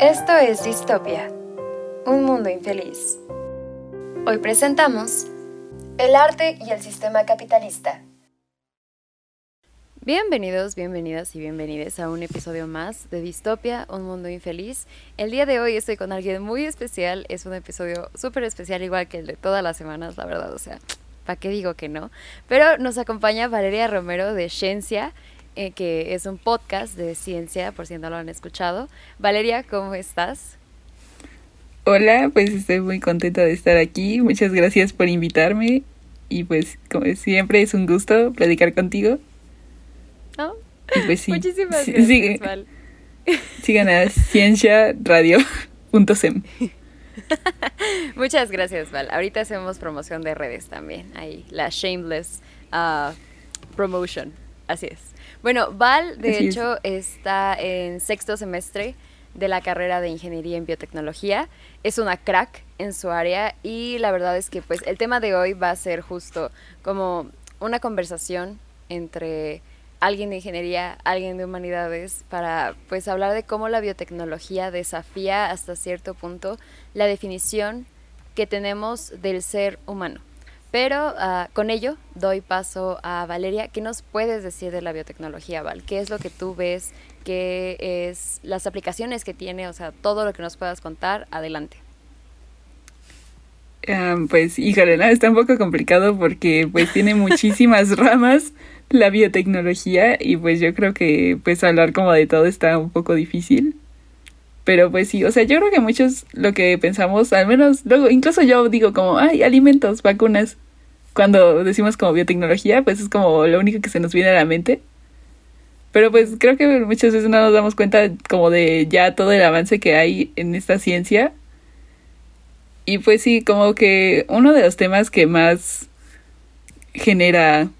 Esto es Distopia, un mundo infeliz. Hoy presentamos El arte y el sistema capitalista. Bienvenidos, bienvenidas y bienvenides a un episodio más de Distopia, un mundo infeliz. El día de hoy estoy con alguien muy especial, es un episodio súper especial igual que el de todas las semanas, la verdad, o sea, ¿para qué digo que no? Pero nos acompaña Valeria Romero de Ciencia eh, que es un podcast de ciencia, por si no lo han escuchado. Valeria, ¿cómo estás? Hola, pues estoy muy contenta de estar aquí. Muchas gracias por invitarme. Y pues, como siempre, es un gusto platicar contigo. Oh, pues sí. Muchísimas gracias, sigue, Val. Sigan a cienciaradio.sem. Muchas gracias, Val. Ahorita hacemos promoción de redes también. Ahí, la Shameless uh, Promotion. Así es. Bueno, Val, de hecho, está en sexto semestre de la carrera de Ingeniería en Biotecnología. Es una crack en su área y la verdad es que pues el tema de hoy va a ser justo como una conversación entre alguien de ingeniería, alguien de humanidades, para pues hablar de cómo la biotecnología desafía hasta cierto punto la definición que tenemos del ser humano. Pero uh, con ello doy paso a Valeria. ¿Qué nos puedes decir de la biotecnología, Val? ¿Qué es lo que tú ves? ¿Qué es las aplicaciones que tiene? O sea, todo lo que nos puedas contar, adelante. Um, pues, híjole, ¿no? está un poco complicado porque pues tiene muchísimas ramas la biotecnología y pues yo creo que pues hablar como de todo está un poco difícil. Pero pues sí, o sea, yo creo que muchos lo que pensamos, al menos luego, incluso yo digo como, ay, alimentos, vacunas, cuando decimos como biotecnología, pues es como lo único que se nos viene a la mente. Pero pues creo que muchas veces no nos damos cuenta como de ya todo el avance que hay en esta ciencia. Y pues sí, como que uno de los temas que más genera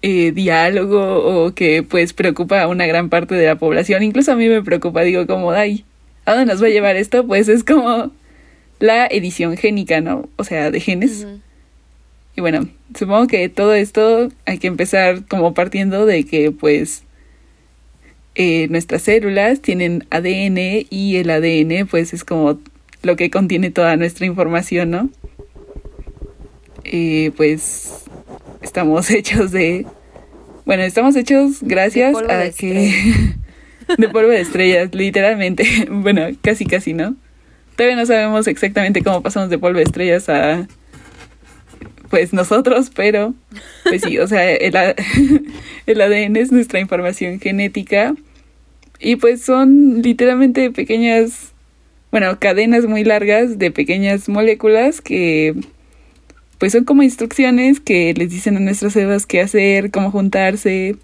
eh, diálogo o que pues preocupa a una gran parte de la población, incluso a mí me preocupa, digo como, ay, ¿a dónde nos va a llevar esto? Pues es como la edición génica, ¿no? O sea, de genes. Y bueno, supongo que todo esto hay que empezar como partiendo de que pues eh, nuestras células tienen ADN y el ADN pues es como lo que contiene toda nuestra información, ¿no? Eh, pues estamos hechos de... Bueno, estamos hechos gracias a que... de polvo de estrellas, literalmente. bueno, casi casi, ¿no? Todavía no sabemos exactamente cómo pasamos de polvo de estrellas a pues nosotros, pero pues sí, o sea, el, el ADN es nuestra información genética y pues son literalmente pequeñas, bueno, cadenas muy largas de pequeñas moléculas que pues son como instrucciones que les dicen a nuestras células qué hacer, cómo juntarse,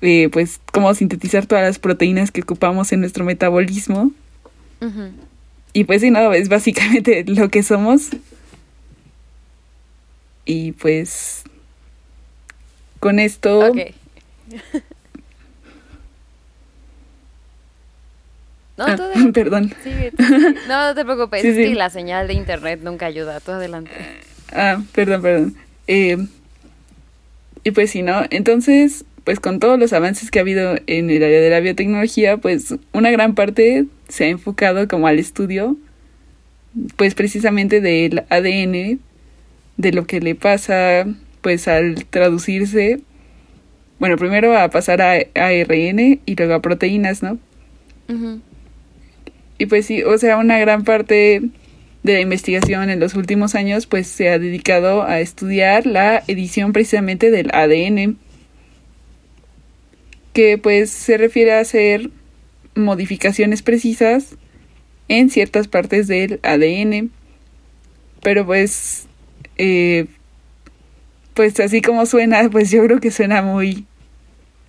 eh, pues cómo sintetizar todas las proteínas que ocupamos en nuestro metabolismo. Y pues sí, no, es básicamente lo que somos. Y pues con esto... No, ah, perdón. No, no te preocupes, es que la señal de internet nunca ayuda. Tú adelante. Ah, perdón, perdón. Eh, y pues sí, ¿no? Entonces, pues con todos los avances que ha habido en el área de la biotecnología, pues una gran parte se ha enfocado como al estudio, pues precisamente del ADN, de lo que le pasa pues al traducirse, bueno, primero a pasar a ARN y luego a proteínas, ¿no? Y pues sí, o sea, una gran parte de la investigación en los últimos años pues se ha dedicado a estudiar la edición precisamente del ADN, que pues se refiere a hacer modificaciones precisas en ciertas partes del ADN. Pero pues eh, pues así como suena, pues yo creo que suena muy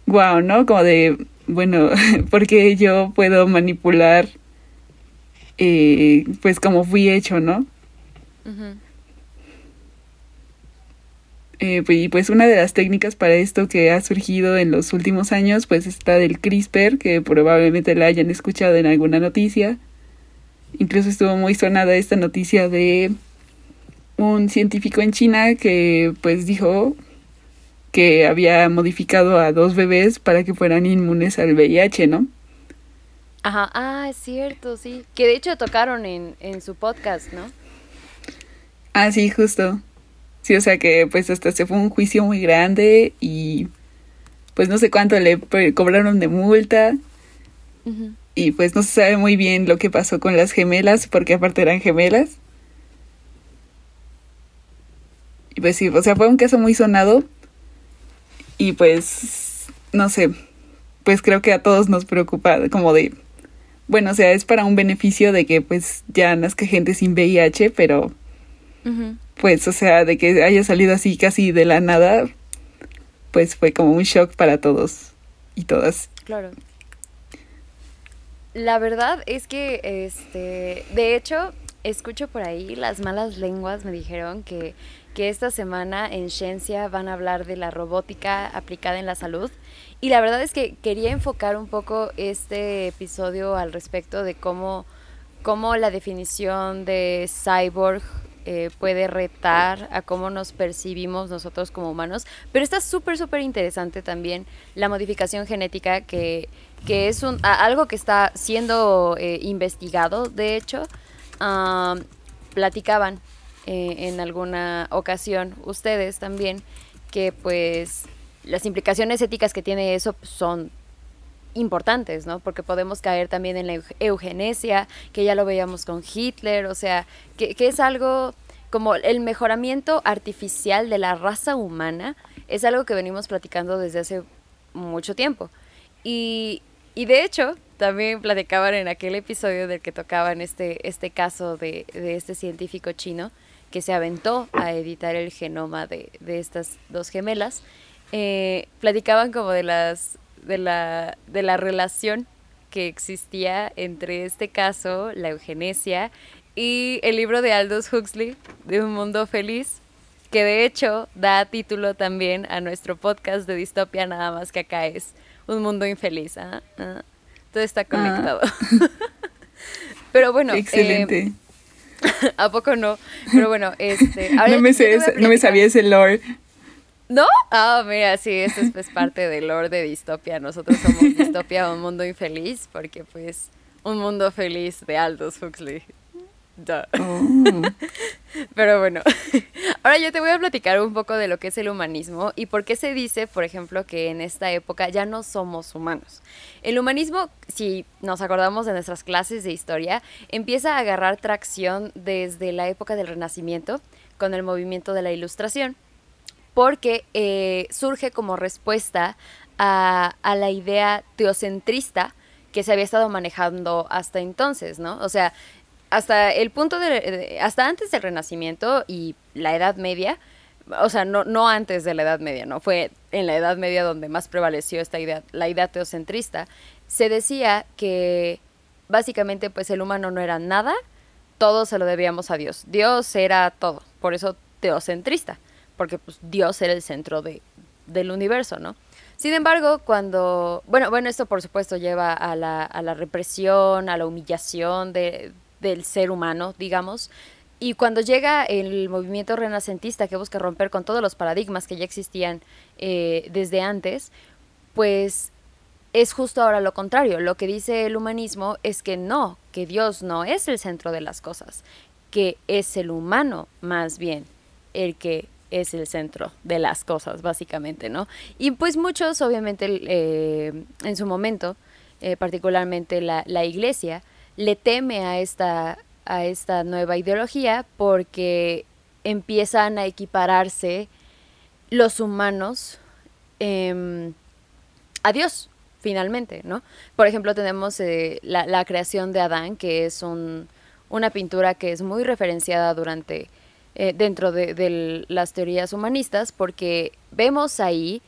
guau, ¿no? Como de, bueno, porque yo puedo manipular, eh, pues como fui hecho, ¿no? Eh, pues, y pues una de las técnicas para esto que ha surgido en los últimos años, pues está del CRISPR, que probablemente la hayan escuchado en alguna noticia. Incluso estuvo muy sonada esta noticia de un científico en China que pues dijo que había modificado a dos bebés para que fueran inmunes al VIH, ¿no? Ajá, ah, es cierto, sí. Que de hecho tocaron en, en su podcast, ¿no? Ah, sí, justo. Sí, o sea que pues hasta se fue un juicio muy grande y pues no sé cuánto le cobraron de multa. Y pues no se sabe muy bien lo que pasó con las gemelas, porque aparte eran gemelas. Y pues sí, o sea, fue un caso muy sonado. Y pues, no sé, pues creo que a todos nos preocupa como de, bueno, o sea, es para un beneficio de que pues ya nazca gente sin VIH, pero pues, o sea, de que haya salido así casi de la nada, pues fue como un shock para todos y todas. Claro. La verdad es que, este, de hecho, escucho por ahí, las malas lenguas me dijeron que, que esta semana en Ciencia van a hablar de la robótica aplicada en la salud. Y la verdad es que quería enfocar un poco este episodio al respecto de cómo, cómo la definición de cyborg eh, puede retar a cómo nos percibimos nosotros como humanos. Pero está súper, súper interesante también la modificación genética, que, que es un, algo que está siendo eh, investigado, de hecho. platicaban eh, en alguna ocasión ustedes también que pues las implicaciones éticas que tiene eso son importantes, ¿no? Porque podemos caer también en la eugenesia, que ya lo veíamos con Hitler, o sea, que, es algo como el mejoramiento artificial de la raza humana, es algo que venimos platicando desde hace mucho tiempo. Y, y de hecho, también platicaban en aquel episodio del que tocaban este, este caso de, de este científico chino que se aventó a editar el genoma de, de estas dos gemelas, eh, platicaban como de las de la, de la relación que existía entre este caso, la eugenesia, y el libro de Aldous Huxley, de Un Mundo Feliz, que de hecho da título también a nuestro podcast de distopia, nada más que acá es Un Mundo Infeliz. ¿ah? ¿Ah? Todo está ah. conectado. Pero bueno. Excelente. Eh, ¿A poco no? Pero bueno, este. no, me no me sabía ese lore. ¿No? Ah, mira, sí, esto es pues parte del lore de distopia. Nosotros somos distopia, un mundo infeliz, porque pues un mundo feliz de Aldous Huxley. Oh. Pero bueno, ahora yo te voy a platicar un poco de lo que es el humanismo y por qué se dice, por ejemplo, que en esta época ya no somos humanos. El humanismo, si nos acordamos de nuestras clases de historia, empieza a agarrar tracción desde la época del Renacimiento con el movimiento de la Ilustración porque eh, surge como respuesta a, la idea teocentrista que se había estado manejando hasta entonces, ¿no? O sea, hasta el punto de, hasta antes del Renacimiento y la Edad Media, o sea, no, no antes de la Edad Media, no fue en la Edad Media donde más prevaleció esta idea, la idea teocentrista, se decía que básicamente pues el humano no era nada, todo se lo debíamos a Dios. Dios era todo, por eso teocentrista porque pues Dios era el centro de, del universo, ¿no? Sin embargo, cuando, bueno, bueno, esto por supuesto lleva a la, a la represión, a la humillación de, del ser humano, digamos, y cuando llega el movimiento renacentista que busca romper con todos los paradigmas que ya existían eh, desde antes, pues es justo ahora lo contrario. Lo que dice el humanismo es que no, que Dios no es el centro de las cosas, que es el humano más bien el que es el centro de las cosas, básicamente, ¿no? Y pues muchos, obviamente, eh, en su momento, eh, particularmente la, la, iglesia, le teme a esta, a esta nueva ideología porque empiezan a equipararse los humanos em, a Dios, finalmente, ¿no? Por ejemplo, tenemos eh, la, la, creación de Adán, que es un, una pintura que es muy referenciada durante eh, dentro de, las teorías humanistas, porque vemos ahí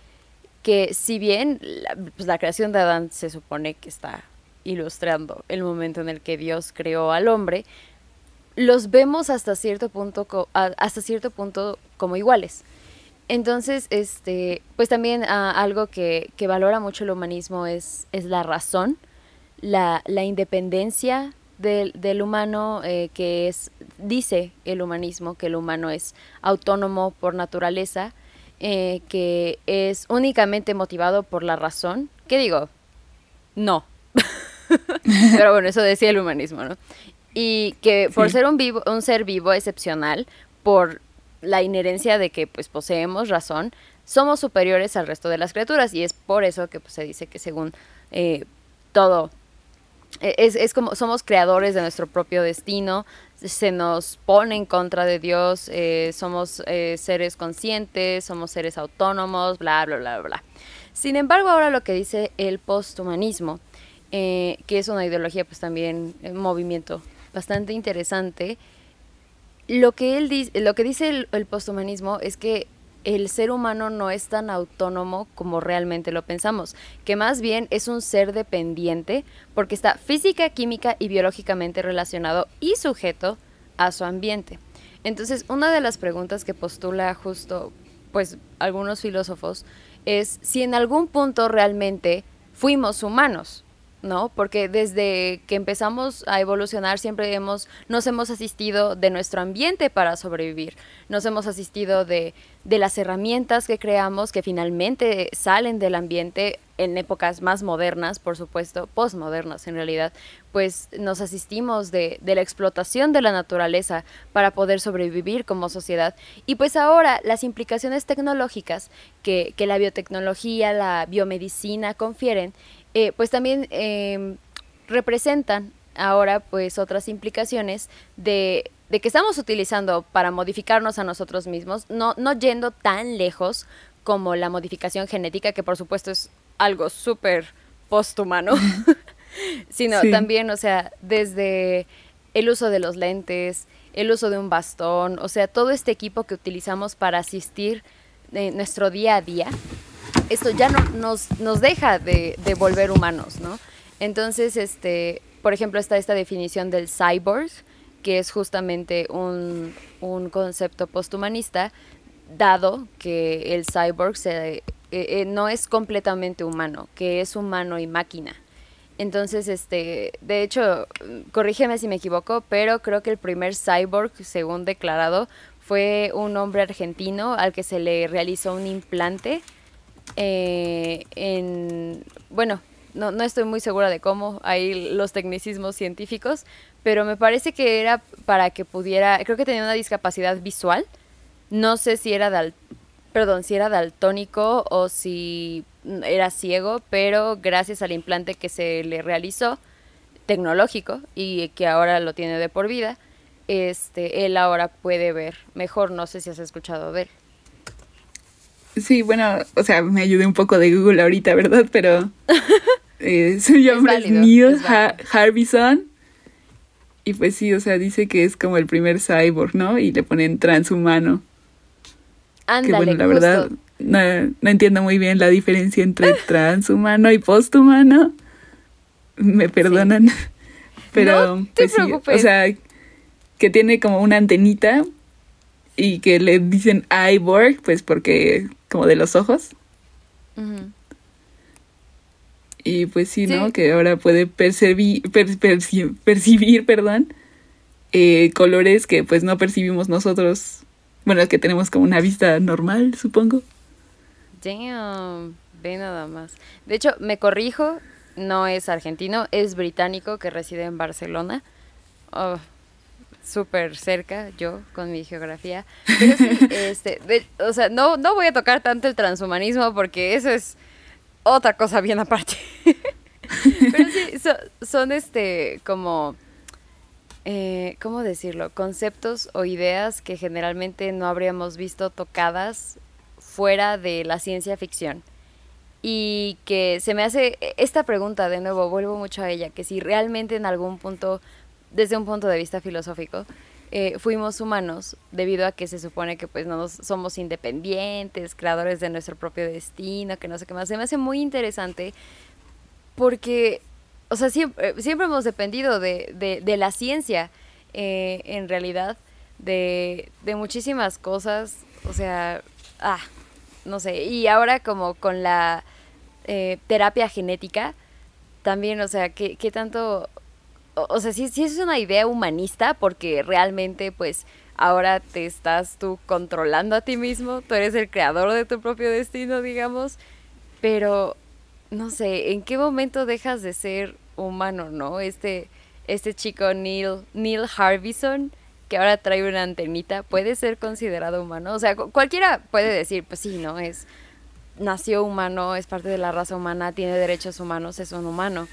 que si bien pues, la, creación de Adán se supone que está ilustrando el momento en el que Dios creó al hombre, los vemos hasta cierto punto, hasta cierto punto como iguales. Entonces, este, pues también ah, algo que, valora mucho el humanismo es, es la razón, la, la independencia del, del humano eh, que es, dice el humanismo, que el humano es autónomo por naturaleza, eh, que es únicamente motivado por la razón. ¿Qué digo? No. Pero bueno, eso decía el humanismo, ¿no? Y que por ser un, vivo, un ser vivo excepcional, por la inherencia de que pues poseemos razón, somos superiores al resto de las criaturas y es por eso que pues, se dice que según eh, todo e, es, es, como somos creadores de nuestro propio destino, se nos pone en contra de Dios, eh, somos eh, seres conscientes, somos seres autónomos, bla, bla, bla, bla. Sin embargo, ahora lo que dice el posthumanismo, que es una ideología, pues también un movimiento bastante interesante, lo que, él dice, lo que dice el, el posthumanismo es que el ser humano no es tan autónomo como realmente lo pensamos, que más bien es un ser dependiente porque está física, química y biológicamente relacionado y sujeto a su ambiente. Entonces, una de las preguntas que postula justo pues algunos filósofos es si en algún punto realmente fuimos humanos. ¿No? Porque desde que empezamos a evolucionar siempre hemos, nos hemos asistido de nuestro ambiente para sobrevivir, nos hemos asistido de, de las herramientas que creamos que finalmente salen del ambiente en épocas más modernas, por supuesto, postmodernas en realidad, pues nos asistimos de, de, la explotación de la naturaleza para poder sobrevivir como sociedad. Y pues ahora las implicaciones tecnológicas que, que la biotecnología, la biomedicina confieren, eh, pues también em, representan ahora pues otras implicaciones de, que estamos utilizando para modificarnos a nosotros mismos, no, no yendo tan lejos como la modificación genética, que por supuesto es algo súper posthumano, sino también, o sea, desde el uso de los lentes, el uso de un bastón, o sea, todo este equipo que utilizamos para asistir en nuestro día a día, esto ya no nos, nos deja de, de, volver humanos, ¿no? Entonces, este, por ejemplo, está esta definición del cyborg, que es justamente un, un concepto posthumanista, dado que el cyborg se, eh, eh, no es completamente humano, que es humano y máquina. Entonces, este, de hecho, corrígeme si me equivoco, pero creo que el primer cyborg, según declarado, fue un hombre argentino al que se le realizó un implante eh, en, bueno, no, no estoy muy segura de cómo hay los tecnicismos científicos, pero me parece que era para que pudiera, creo que tenía una discapacidad visual, no sé si era dal, perdón, si era daltónico o si era ciego, pero gracias al implante que se le realizó, tecnológico, y que ahora lo tiene de por vida, este, él ahora puede ver mejor, no sé si has escuchado de él. Sí, bueno, o sea, me ayudé un poco de Google ahorita, ¿verdad? Pero eh, su nombre es, Neil Harbison. Y pues sí, o sea, dice que es como el primer cyborg, ¿no? Y le ponen transhumano. Ándale, que bueno, la verdad, no, no, entiendo muy bien la diferencia entre transhumano y posthumano. Me perdonan. Pero, no te pues o sea, que tiene como una antenita y que le dicen iBorg, pues porque como de los ojos. Y pues sí, ¿no? Que ahora puede percibir, percibir perdón, eh, colores que pues no percibimos nosotros. Bueno, que tenemos como una vista normal, supongo. Damn, ve nada más. De hecho, me corrijo, no es argentino, es británico que reside en Barcelona. Oh, súper cerca yo con mi geografía. Pero sí, este, o sea, no, no voy a tocar tanto el transhumanismo porque eso es otra cosa bien aparte. Pero sí, son este como, eh, ¿cómo decirlo? Conceptos o ideas que generalmente no habríamos visto tocadas fuera de la ciencia ficción. Y que se me hace esta pregunta, de nuevo, vuelvo mucho a ella, que si realmente en algún punto desde un punto de vista filosófico, eh, fuimos humanos debido a que se supone que pues no somos independientes, creadores de nuestro propio destino, que no sé qué más. Se me hace muy interesante porque, o sea, siempre, siempre hemos dependido de, de, de la ciencia, eh, en realidad, de, de muchísimas cosas, o sea, ah, no sé, y ahora como con la eh, terapia genética, también, o sea, ¿qué, qué tanto o sea, sí, sí es una idea humanista porque realmente pues ahora te estás tú controlando a ti mismo, tú eres el creador de tu propio destino, digamos, pero no sé, ¿en qué momento dejas de ser humano, ¿no? Este, este chico Neil, Neil Harbison, que ahora trae una antenita, puede ser considerado humano. O sea, cualquiera puede decir, pues sí, ¿no? Es, nació humano, es parte de la raza humana, tiene derechos humanos, es un humano.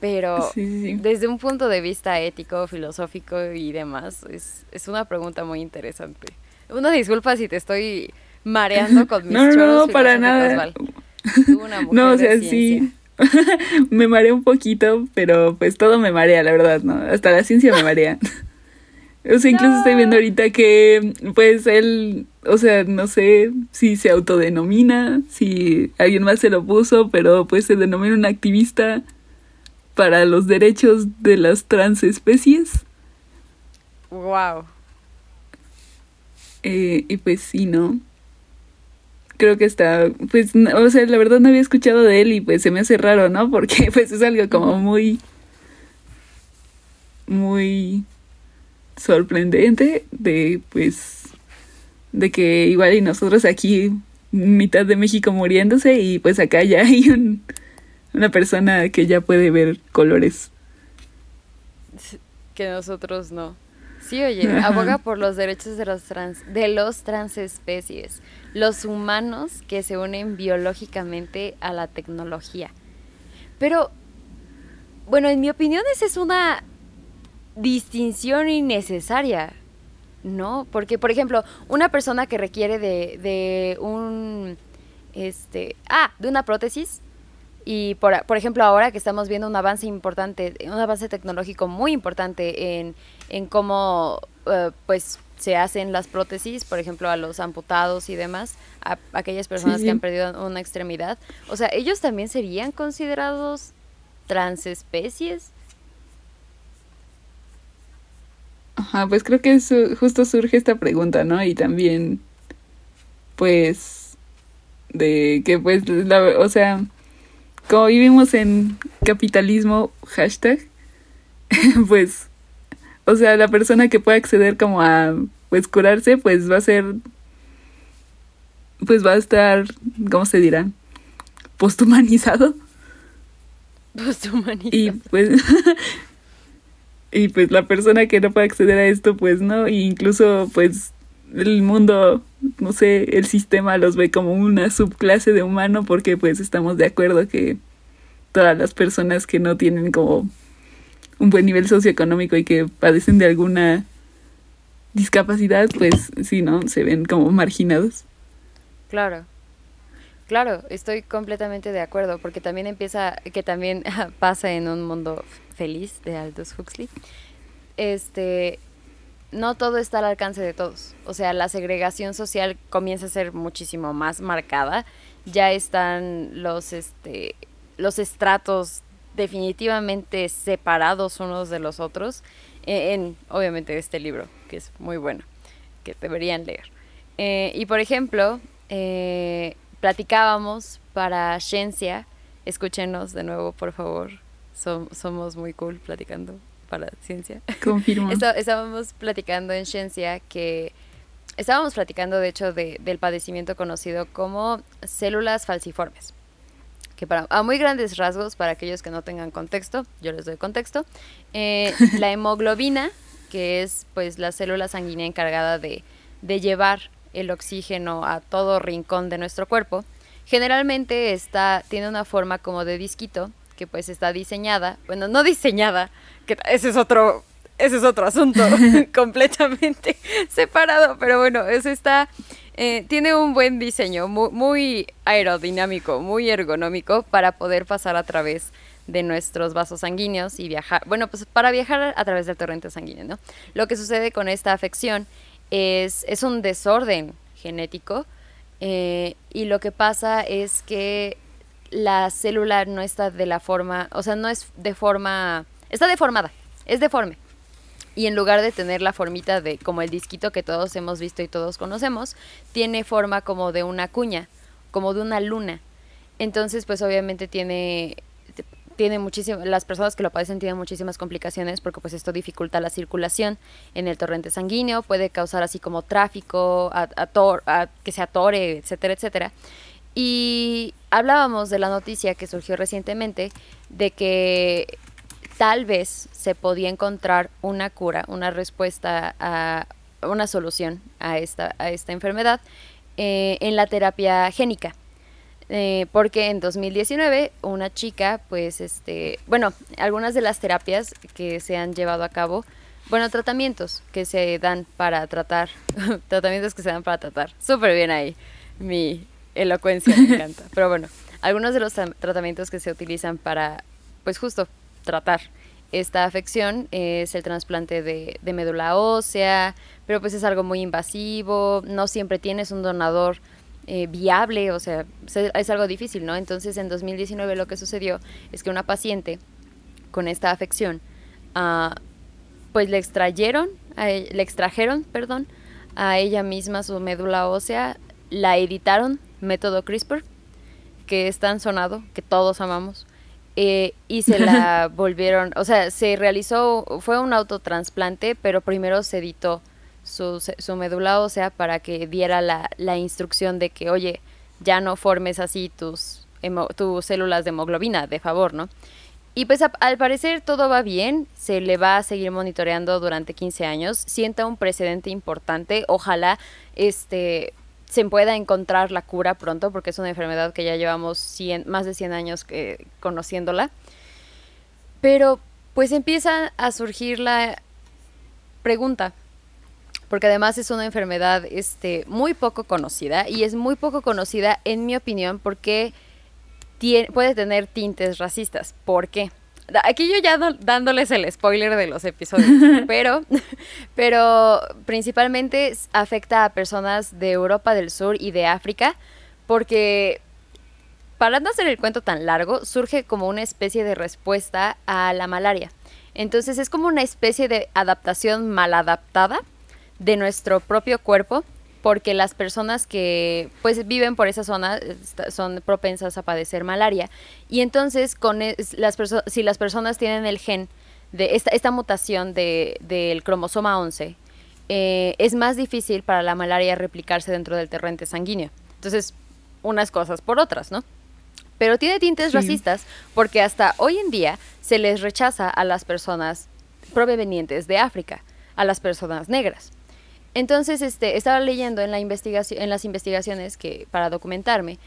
Pero desde un punto de vista ético, filosófico y demás, es, es una pregunta muy interesante. Una disculpa si te estoy mareando con mis No, no, no, para nada. no, o sea, sí. me marea un poquito, pero pues todo me marea, la verdad, ¿no? Hasta la ciencia me marea. o sea, incluso estoy viendo ahorita que, pues, él, o sea, no sé si se autodenomina, si alguien más se lo puso, pero pues se denomina un activista para los derechos de las transespecies. Wow. Eh, y pues sí, ¿no? Creo que está, pues, o sea, la verdad no había escuchado de él y pues se me hace raro, ¿no? Porque pues es algo como muy, muy sorprendente de pues, de que igual y nosotros aquí, mitad de México muriéndose y pues acá ya hay un, una persona que ya puede ver colores. Que nosotros no. Sí, oye, aboga por los derechos de los, trans, de los transespecies, los humanos que se unen biológicamente a la tecnología. Pero, bueno, en mi opinión esa es una distinción innecesaria, ¿no? Porque, por ejemplo, una persona que requiere de, de un, este, ah, de una prótesis, y por, por, ejemplo, ahora que estamos viendo un avance importante, un avance tecnológico muy importante en, en cómo eh, pues se hacen las prótesis, por ejemplo, a los amputados y demás, a, aquellas personas que han perdido una extremidad. O sea, ellos también serían considerados transespecies. Ajá, pues creo que justo surge esta pregunta, ¿no? Y también, pues, de que pues, la, o sea, como vivimos en capitalismo, hashtag, pues, o sea, la persona que pueda acceder como a, pues, curarse, pues va a ser, pues va a estar, ¿cómo se dirá? Posthumanizado. Posthumanizado. Y pues, y pues la persona que no puede acceder a esto, pues no, e incluso pues el mundo, no sé, el sistema los ve como una subclase de humano porque pues estamos de acuerdo que todas las personas que no tienen como un buen nivel socioeconómico y que padecen de alguna discapacidad, pues sí, ¿no? Se ven como marginados. Claro. Claro, estoy completamente de acuerdo, porque también empieza, que también pasa en un mundo feliz de Aldous Huxley. Este, no todo está al alcance de todos. O sea, la segregación social comienza a ser muchísimo más marcada. Ya están los, este, los estratos definitivamente separados unos de los otros eh, en, obviamente, este libro, que es muy bueno, que deberían leer. Eh, y por ejemplo, eh, platicábamos para Ciencia, escúchenos de nuevo, por favor, somos muy cool platicando para ciencia. Confirmo. estábamos platicando en ciencia que estábamos platicando de hecho de, del padecimiento conocido como células falciformes. Que para, a muy grandes rasgos, para aquellos que no tengan contexto, yo les doy contexto, eh, la hemoglobina, que es pues la célula sanguínea encargada de, de llevar el oxígeno a todo rincón de nuestro cuerpo, generalmente está, tiene una forma como de disquito que pues está diseñada, bueno, no diseñada, que ese es otro, ese es otro asunto completamente separado, pero bueno, eso está, eh, tiene un buen diseño, muy, aerodinámico, muy ergonómico para poder pasar a través de nuestros vasos sanguíneos y viajar, bueno, pues para viajar a través del torrente sanguíneo, ¿no? Lo que sucede con esta afección es, es un desorden genético eh, y lo que pasa es que la célula no está de la forma, o sea, no es de forma, está deformada, es deforme. Y en lugar de tener la formita de como el disquito que todos hemos visto y todos conocemos, tiene forma como de una cuña, como de una luna. Entonces, pues obviamente tiene tiene muchísimas las personas que lo padecen tienen muchísimas complicaciones porque pues esto dificulta la circulación en el torrente sanguíneo, puede causar así como tráfico, a, que se atore, etcétera, etcétera. Y hablábamos de la noticia que surgió recientemente de que tal vez se podía encontrar una cura, una respuesta a una solución a esta, a esta enfermedad eh, en la terapia génica. Eh, porque en 2019 una chica, pues, este, bueno, algunas de las terapias que se han llevado a cabo, bueno, tratamientos que se dan para tratar, tratamientos que se dan para tratar, súper bien ahí, mi elocuencia me encanta, pero bueno, algunos de los tratamientos que se utilizan para, pues justo, tratar esta afección es el trasplante de, de médula ósea, pero pues es algo muy invasivo, no siempre tienes un donador eh, viable, o sea, es algo difícil, ¿no? Entonces en 2019 lo que sucedió es que una paciente con esta afección, uh, pues le extrayeron, e, le extrajeron, perdón, a ella misma su médula ósea, la editaron, método CRISPR, que es tan sonado, que todos amamos, eh, y se la volvieron, o sea, se realizó, fue un autotransplante, pero primero se editó su, su médula ósea para que diera la, la, instrucción de que, oye, ya no formes así tus, tus células de hemoglobina, de favor, ¿no? Y pues al parecer todo va bien, se le va a seguir monitoreando durante 15 años, sienta un precedente importante, ojalá este se pueda encontrar la cura pronto porque es una enfermedad que ya llevamos 100, más de 100 años conociéndola. Pero pues empieza a surgir la pregunta, porque además es una enfermedad este, muy poco conocida y es muy poco conocida, en mi opinión, porque tiene, puede tener tintes racistas. ¿Por qué? Aquí yo ya dándoles el spoiler de los episodios, pero, pero principalmente afecta a personas de Europa del Sur y de África, porque para no hacer el cuento tan largo, surge como una especie de respuesta a la malaria. Entonces es como una especie de adaptación mal adaptada de nuestro propio cuerpo porque las personas que pues viven por esa zona son propensas a padecer malaria. Y entonces con las si las personas tienen el gen de esta, esta mutación del de, cromosoma 11 eh, es más difícil para la malaria replicarse dentro del torrente sanguíneo. Entonces unas cosas por otras no pero tiene tintes racistas porque hasta hoy en día se les rechaza a las personas provenientes de África a las personas negras entonces, este, estaba leyendo en, la investigación, en las investigaciones que, para documentarme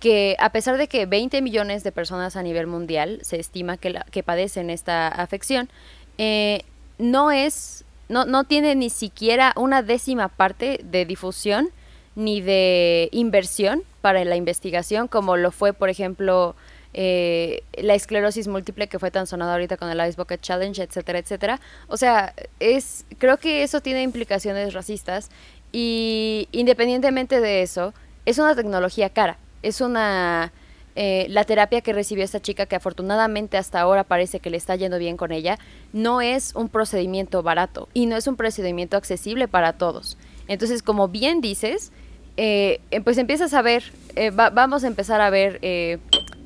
que a pesar de que 20 millones de personas a nivel mundial se estima que, que padecen esta afección, eh, no es, no, no tiene ni siquiera una décima parte de difusión ni de inversión para la investigación, como lo fue, por ejemplo, eh, la esclerosis múltiple que fue tan sonada ahorita con el Ice Bucket Challenge, etcétera, etcétera. O sea, es, creo que eso tiene implicaciones racistas y independientemente de eso, es una tecnología cara, es una... Eh, la terapia que recibió esta chica, que afortunadamente hasta ahora parece que le está yendo bien con ella, no es un procedimiento barato y no es un procedimiento accesible para todos. Entonces, como bien dices, eh, pues empiezas a ver, vamos a empezar a ver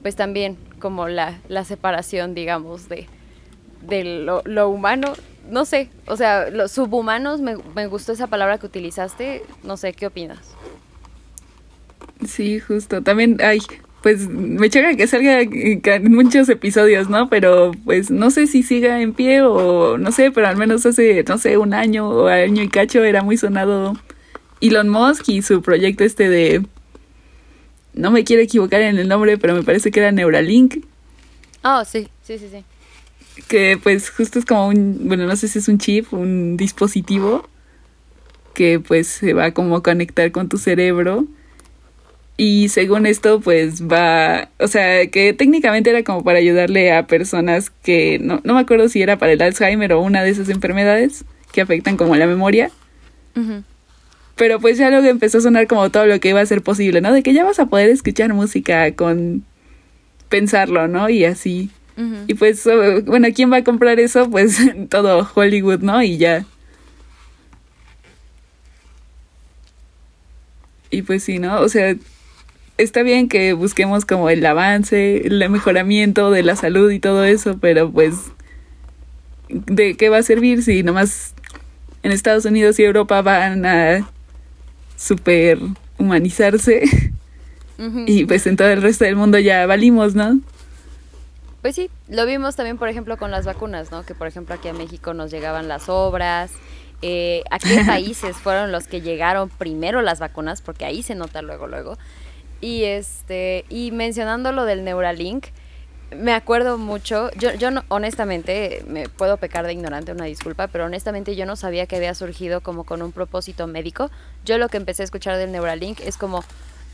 pues también como la, la separación, digamos, de, de lo, humano. No sé, o sea, los subhumanos, me, me gustó esa palabra que utilizaste, no sé, ¿qué opinas? Sí, justo. También, ay, pues me choca que salga en muchos episodios, ¿no? Pero pues no sé si siga en pie o no sé, pero al menos hace, no sé, un año o año y cacho era muy sonado Elon Musk y su proyecto este de no me quiero equivocar en el nombre, pero me parece que era Neuralink. Oh, sí, sí, sí, sí. Que pues justo es como un, bueno, no sé si es un chip, un dispositivo que pues se va como a conectar con tu cerebro. Y según esto, pues va, o sea, que técnicamente era como para ayudarle a personas que, no, no me acuerdo si era para el Alzheimer o una de esas enfermedades que afectan como la memoria. Pero pues ya luego empezó a sonar como todo lo que iba a ser posible, ¿no? De que ya vas a poder escuchar música con pensarlo, ¿no? Y así. Y pues, oh, bueno, ¿quién va a comprar eso? Pues todo Hollywood, ¿no? Y ya. Y pues sí, ¿no? O sea, está bien que busquemos como el avance, el mejoramiento de la salud y todo eso, pero pues, ¿de qué va a servir si nomás en Estados Unidos y Europa van a super humanizarse y pues en todo el resto del mundo ya valimos, ¿no? pues sí, lo vimos también, por ejemplo, con las vacunas, ¿no? Que, por ejemplo, aquí a México nos llegaban las obras. Eh, ¿A qué países fueron los que llegaron primero las vacunas? Porque ahí se nota luego, luego. Y, este, y mencionando lo del Neuralink, me acuerdo mucho, yo, yo no, honestamente, me puedo pecar de ignorante, una disculpa, pero honestamente yo no sabía que había surgido como con un propósito médico. Yo lo que empecé a escuchar del Neuralink es como,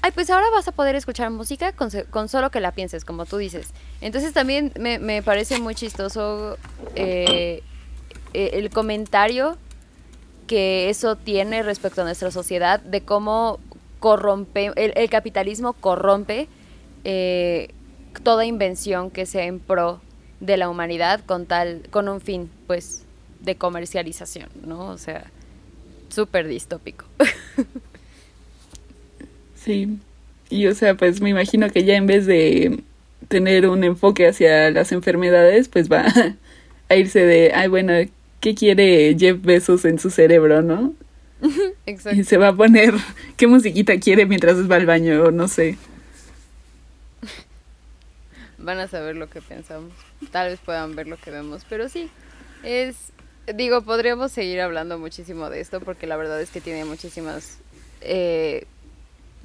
ay, pues ahora vas a poder escuchar música con, solo que la pienses, como tú dices. Entonces también me, parece muy chistoso eh, eh, el comentario que eso tiene respecto a nuestra sociedad, de cómo corrompe, el, capitalismo corrompe eh, toda invención que sea en pro de la humanidad con tal, con un fin, pues, de comercialización, ¿no? O sea, súper distópico. Sí, y o sea, pues me imagino que ya en vez de tener un enfoque hacia las enfermedades, pues va a irse de, ay, bueno, ¿qué quiere Jeff Bezos en su cerebro, no? Exacto. Y se va a poner, ¿qué musiquita quiere mientras va al baño? O no sé. Van a saber lo que pensamos. Tal vez puedan ver lo que vemos, pero sí, es, digo, podríamos seguir hablando muchísimo de esto porque la verdad es que tiene muchísimas eh,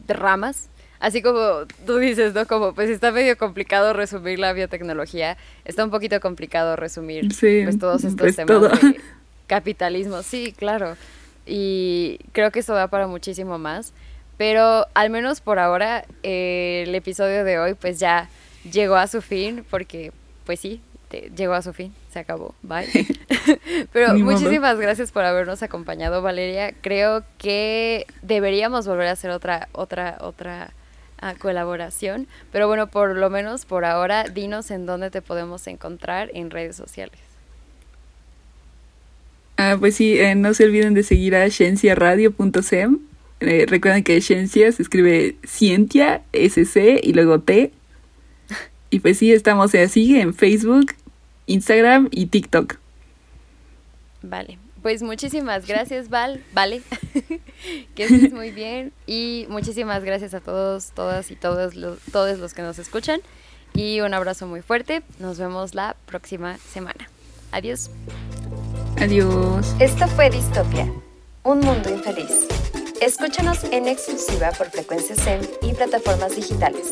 ramas. Así como tú dices, ¿no? Como pues está medio complicado resumir la biotecnología, está un poquito complicado resumir pues, todos estos pues, temas de capitalismo. Sí, claro. Y creo que esto da para muchísimo más. Pero al menos por ahora, eh, el episodio de hoy pues ya llegó a su fin, porque pues sí, llegó a su fin, se acabó, bye. Pero muchísimas gracias por habernos acompañado, Valeria. Creo que deberíamos volver a hacer otra, otra, otra ah, colaboración. Pero bueno, por lo menos por ahora, dinos en dónde te podemos encontrar en redes sociales. Ah, pues sí, eh, no se olviden de seguir a cienciaradio.sem. Eh, recuerden que Ciencia se escribe Cientia, SC y luego T. Y pues sí, estamos así en Facebook, Instagram y TikTok. Vale, pues muchísimas gracias, Val, vale, que estés muy bien y muchísimas gracias a todos, todas y todos los, todos los que nos escuchan y un abrazo muy fuerte. Nos vemos la próxima semana. Adiós. Adiós. Esto fue Distopia, un mundo infeliz. Escúchanos en exclusiva por frecuencias SEM y plataformas digitales.